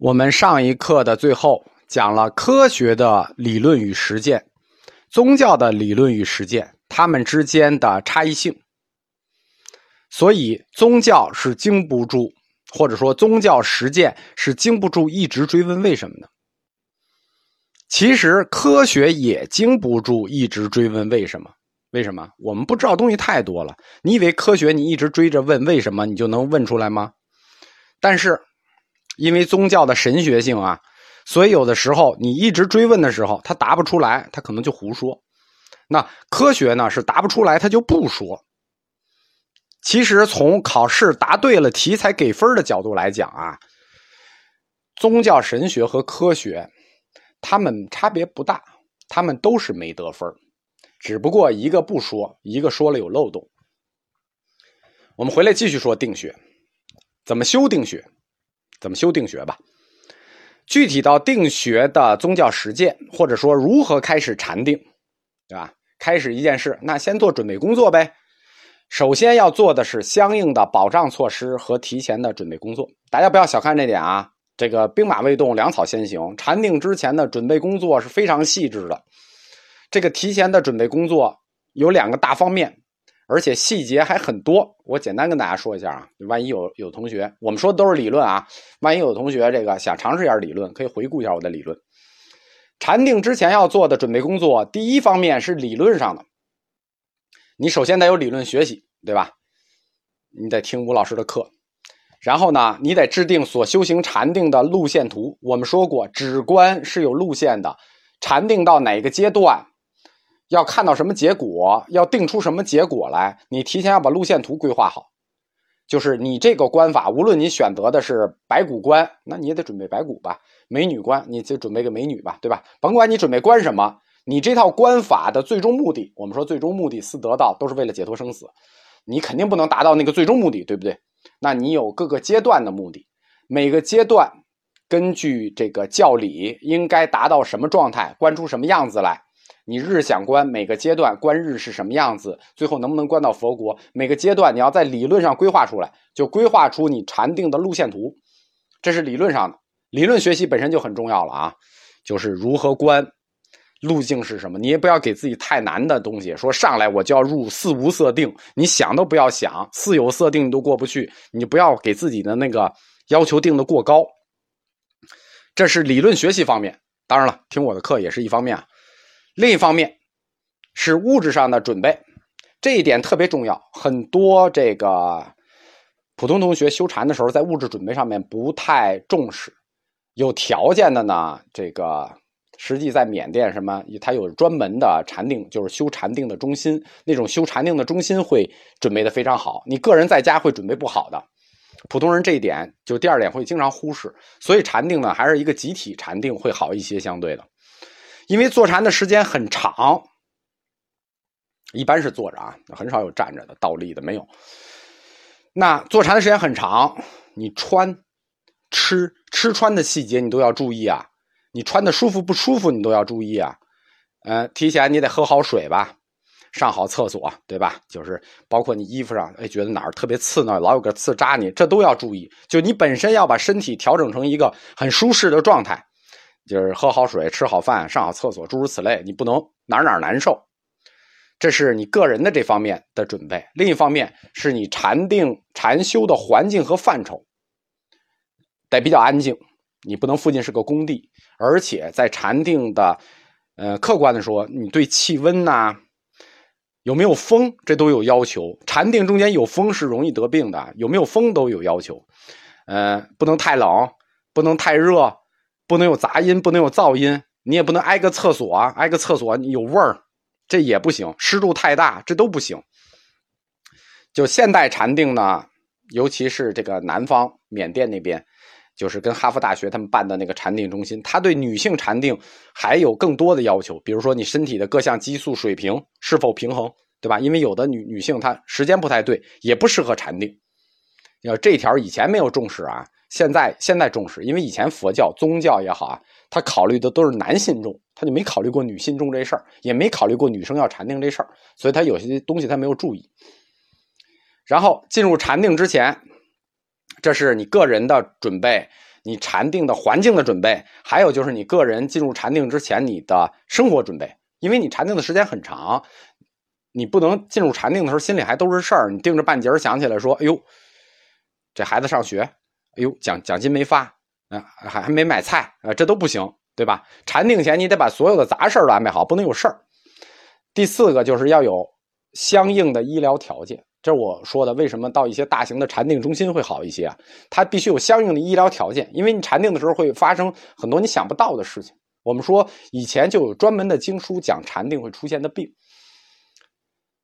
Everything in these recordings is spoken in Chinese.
我们上一课的最后讲了科学的理论与实践，宗教的理论与实践，它们之间的差异性。所以，宗教是经不住，或者说宗教实践是经不住一直追问为什么的。其实，科学也经不住一直追问为什么？为什么？我们不知道东西太多了。你以为科学你一直追着问为什么，你就能问出来吗？但是。因为宗教的神学性啊，所以有的时候你一直追问的时候，他答不出来，他可能就胡说。那科学呢是答不出来，他就不说。其实从考试答对了题才给分的角度来讲啊，宗教神学和科学，他们差别不大，他们都是没得分只不过一个不说，一个说了有漏洞。我们回来继续说定学，怎么修定学？怎么修定学吧？具体到定学的宗教实践，或者说如何开始禅定，对吧？开始一件事，那先做准备工作呗。首先要做的是相应的保障措施和提前的准备工作。大家不要小看这点啊！这个兵马未动，粮草先行。禅定之前的准备工作是非常细致的。这个提前的准备工作有两个大方面。而且细节还很多，我简单跟大家说一下啊，万一有有同学，我们说的都是理论啊，万一有同学这个想尝试一下理论，可以回顾一下我的理论。禅定之前要做的准备工作，第一方面是理论上的，你首先得有理论学习，对吧？你得听吴老师的课，然后呢，你得制定所修行禅定的路线图。我们说过，止观是有路线的，禅定到哪个阶段？要看到什么结果，要定出什么结果来，你提前要把路线图规划好。就是你这个观法，无论你选择的是白骨观，那你也得准备白骨吧；美女观，你就准备个美女吧，对吧？甭管你准备观什么，你这套观法的最终目的，我们说最终目的四得道都是为了解脱生死，你肯定不能达到那个最终目的，对不对？那你有各个阶段的目的，每个阶段根据这个教理应该达到什么状态，观出什么样子来。你日想观每个阶段观日是什么样子，最后能不能观到佛国？每个阶段你要在理论上规划出来，就规划出你禅定的路线图，这是理论上的。理论学习本身就很重要了啊，就是如何观，路径是什么？你也不要给自己太难的东西，说上来我就要入四无色定，你想都不要想，四有色定你都过不去，你不要给自己的那个要求定的过高。这是理论学习方面，当然了，听我的课也是一方面啊。另一方面，是物质上的准备，这一点特别重要。很多这个普通同学修禅的时候，在物质准备上面不太重视。有条件的呢，这个实际在缅甸什么，它有专门的禅定，就是修禅定的中心。那种修禅定的中心会准备的非常好。你个人在家会准备不好的。普通人这一点，就第二点会经常忽视。所以禅定呢，还是一个集体禅定会好一些，相对的。因为坐禅的时间很长，一般是坐着啊，很少有站着的、倒立的，没有。那坐禅的时间很长，你穿、吃、吃穿的细节你都要注意啊。你穿的舒服不舒服你都要注意啊。呃，提前你得喝好水吧，上好厕所，对吧？就是包括你衣服上，哎，觉得哪儿特别刺挠，老有个刺扎你，这都要注意。就你本身要把身体调整成一个很舒适的状态。就是喝好水、吃好饭、上好厕所，诸如此类，你不能哪哪难受。这是你个人的这方面的准备。另一方面，是你禅定、禅修的环境和范畴得比较安静，你不能附近是个工地，而且在禅定的，呃，客观的说，你对气温呐，有没有风，这都有要求。禅定中间有风是容易得病的，有没有风都有要求。呃，不能太冷，不能太热。不能有杂音，不能有噪音，你也不能挨个厕所，挨个厕所有味儿，这也不行。湿度太大，这都不行。就现代禅定呢，尤其是这个南方缅甸那边，就是跟哈佛大学他们办的那个禅定中心，他对女性禅定还有更多的要求，比如说你身体的各项激素水平是否平衡，对吧？因为有的女女性她时间不太对，也不适合禅定。要这条以前没有重视啊。现在现在重视，因为以前佛教宗教也好啊，他考虑的都是男信众，他就没考虑过女信众这事儿，也没考虑过女生要禅定这事儿，所以他有些东西他没有注意。然后进入禅定之前，这是你个人的准备，你禅定的环境的准备，还有就是你个人进入禅定之前你的生活准备。因为你禅定的时间很长，你不能进入禅定的时候心里还都是事儿。你定着半截想起来说：“哎呦，这孩子上学，哎呦奖奖金没发啊，还还没买菜啊，这都不行，对吧？”禅定前你得把所有的杂事都安排好，不能有事儿。第四个就是要有相应的医疗条件。这是我说的，为什么到一些大型的禅定中心会好一些啊？它必须有相应的医疗条件，因为你禅定的时候会发生很多你想不到的事情。我们说以前就有专门的经书讲禅定会出现的病。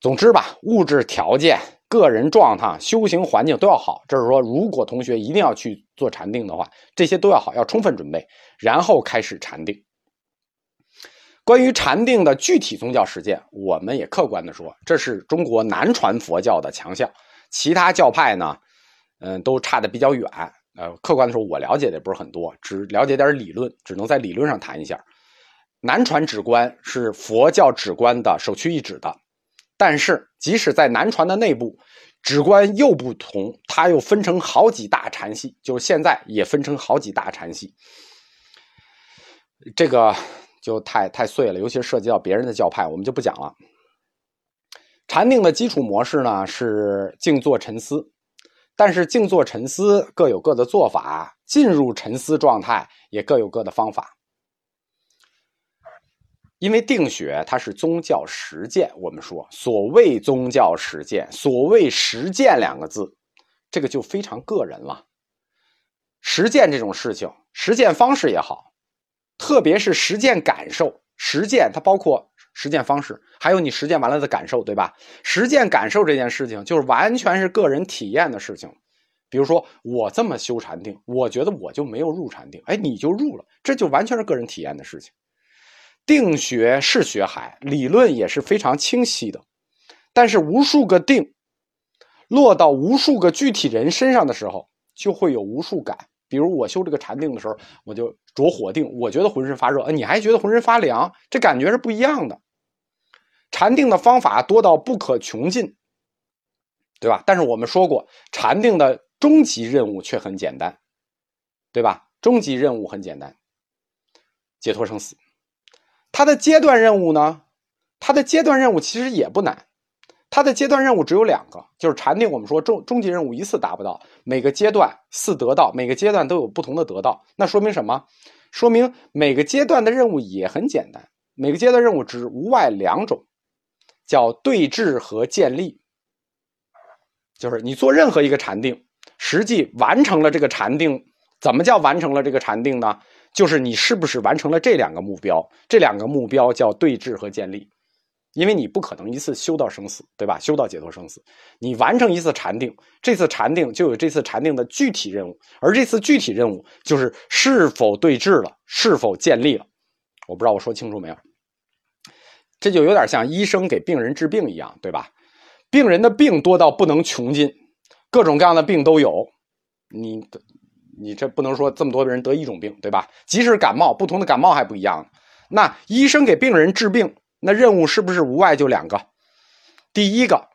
总之吧，物质条件、个人状态、修行环境都要好。这是说，如果同学一定要去做禅定的话，这些都要好，要充分准备，然后开始禅定。关于禅定的具体宗教实践，我们也客观的说，这是中国南传佛教的强项，其他教派呢，嗯，都差的比较远。呃，客观的说，我了解的也不是很多，只了解点理论，只能在理论上谈一下。南传止观是佛教止观的首屈一指的，但是即使在南传的内部，止观又不同，它又分成好几大禅系，就是现在也分成好几大禅系，这个。就太太碎了，尤其是涉及到别人的教派，我们就不讲了。禅定的基础模式呢是静坐沉思，但是静坐沉思各有各的做法，进入沉思状态也各有各的方法。因为定学它是宗教实践，我们说所谓宗教实践，所谓实践两个字，这个就非常个人了。实践这种事情，实践方式也好。特别是实践感受，实践它包括实践方式，还有你实践完了的感受，对吧？实践感受这件事情，就是完全是个人体验的事情。比如说，我这么修禅定，我觉得我就没有入禅定，哎，你就入了，这就完全是个人体验的事情。定学是学海，理论也是非常清晰的，但是无数个定落到无数个具体人身上的时候，就会有无数感。比如我修这个禅定的时候，我就着火定，我觉得浑身发热，你还觉得浑身发凉，这感觉是不一样的。禅定的方法多到不可穷尽，对吧？但是我们说过，禅定的终极任务却很简单，对吧？终极任务很简单，解脱生死。它的阶段任务呢？它的阶段任务其实也不难。它的阶段任务只有两个，就是禅定。我们说终终极任务一次达不到，每个阶段四得到，每个阶段都有不同的得到。那说明什么？说明每个阶段的任务也很简单。每个阶段任务只无外两种，叫对峙和建立。就是你做任何一个禅定，实际完成了这个禅定，怎么叫完成了这个禅定呢？就是你是不是完成了这两个目标？这两个目标叫对峙和建立。因为你不可能一次修到生死，对吧？修到解脱生死，你完成一次禅定，这次禅定就有这次禅定的具体任务，而这次具体任务就是是否对峙了，是否建立了。我不知道我说清楚没有？这就有点像医生给病人治病一样，对吧？病人的病多到不能穷尽，各种各样的病都有，你你这不能说这么多人得一种病，对吧？即使感冒，不同的感冒还不一样。那医生给病人治病。那任务是不是无外就两个？第一个，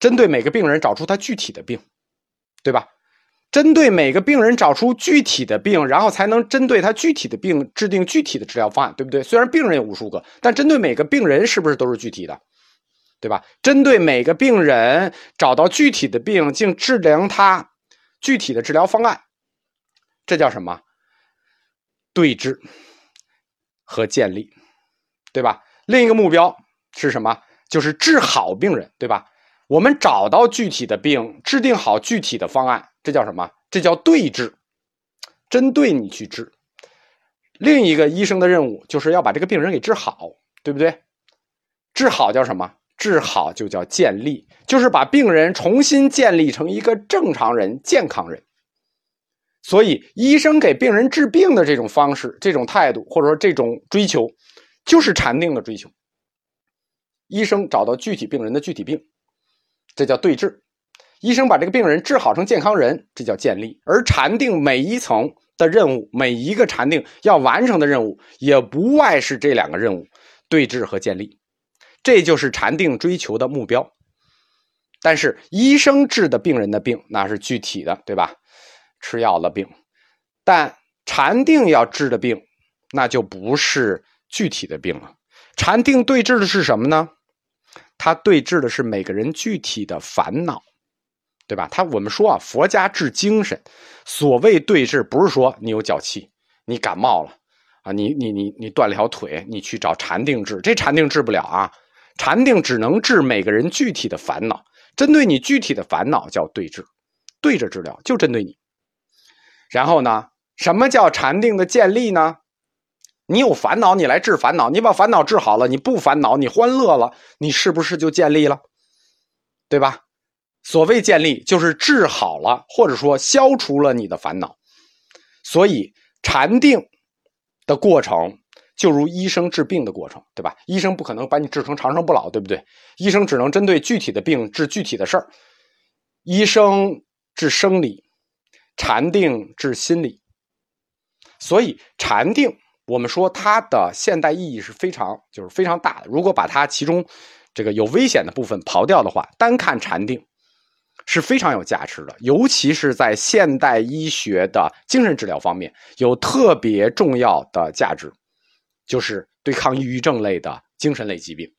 针对每个病人找出他具体的病，对吧？针对每个病人找出具体的病，然后才能针对他具体的病制定具体的治疗方案，对不对？虽然病人有无数个，但针对每个病人是不是都是具体的，对吧？针对每个病人找到具体的病，竟治疗他具体的治疗方案，这叫什么？对治和建立。对吧？另一个目标是什么？就是治好病人，对吧？我们找到具体的病，制定好具体的方案，这叫什么？这叫对治，针对你去治。另一个医生的任务就是要把这个病人给治好，对不对？治好叫什么？治好就叫建立，就是把病人重新建立成一个正常人、健康人。所以，医生给病人治病的这种方式、这种态度，或者说这种追求。就是禅定的追求。医生找到具体病人的具体病，这叫对治；医生把这个病人治好成健康人，这叫建立。而禅定每一层的任务，每一个禅定要完成的任务，也不外是这两个任务：对治和建立。这就是禅定追求的目标。但是医生治的病人的病，那是具体的，对吧？吃药的病。但禅定要治的病，那就不是具体的病了。禅定对治的是什么呢？它对治的是每个人具体的烦恼，对吧？他我们说啊，佛家治精神，所谓对治，不是说你有脚气，你感冒了啊，你你你你断了条腿，你去找禅定治，这禅定治不了啊。禅定只能治每个人具体的烦恼，针对你具体的烦恼叫对治，对着治疗，就针对你。然后呢，什么叫禅定的建立呢？你有烦恼，你来治烦恼，你把烦恼治好了，你不烦恼，你欢乐了，你是不是就建立了？对吧？所谓建立，就是治好了，或者说消除了你的烦恼。所以禅定的过程，就如医生治病的过程，对吧？医生不可能把你治成长生不老，对不对？医生只能针对具体的病治具体的事儿。医生治生理，禅定治心理。所以禅定。我们说它的现代意义是非常，就是非常大的。如果把它其中这个有危险的部分刨掉的话，单看禅定是非常有价值的，尤其是在现代医学的精神治疗方面有特别重要的价值，就是对抗抑郁症类的精神类疾病。